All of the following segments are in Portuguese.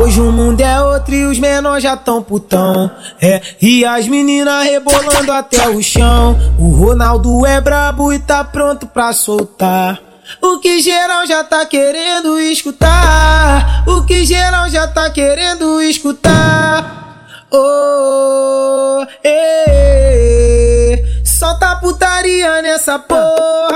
Hoje o mundo é outro e os menores já tão putão. É, e as meninas rebolando até o chão. O Ronaldo é brabo e tá pronto pra soltar. O que geral já tá querendo escutar. O que geral já tá querendo escutar. Oh, eh, solta putaria nessa porra.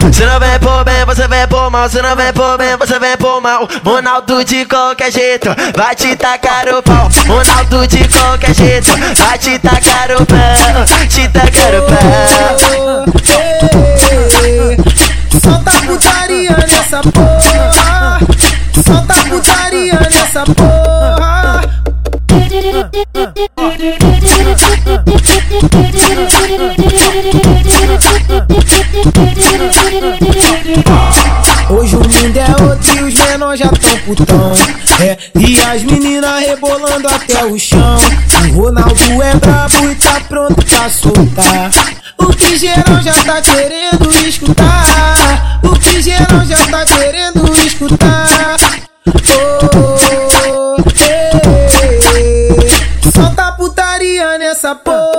Você não vem por bem, você vem por mal, você não vem por bem, você vem por mal. Ronaldo de qualquer jeito, vai te tacar o pau. Ronaldo de qualquer jeito, vai te tacar o pau, te tacar o pau. Solta putaria nessa porra. Solta putaria nessa porra. Hoje o mundo é outro e os menores já tão putão. É, e as meninas rebolando até o chão. O Ronaldo é brabo e tá pronto pra soltar. O que geral já tá querendo escutar. O que geral já tá querendo escutar. Oh, eh, solta putaria nessa porra.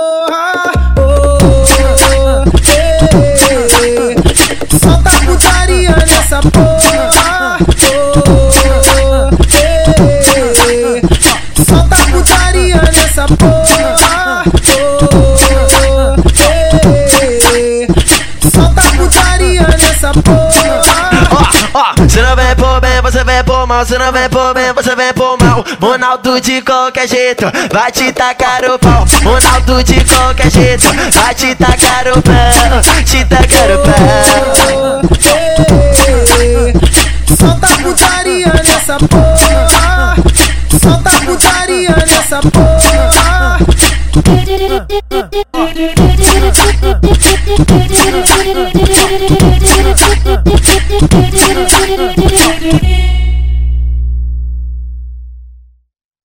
Você não vem por bem, você vem por mal, você não vem por bem, você vem por mal. Ronaldo de qualquer jeito, vai te tacar o pau. Ronaldo de qualquer jeito, vai te tacar o pau, te tacar o pau. Solta putaria nessa porra. Solta putaria nessa porra. Watch out.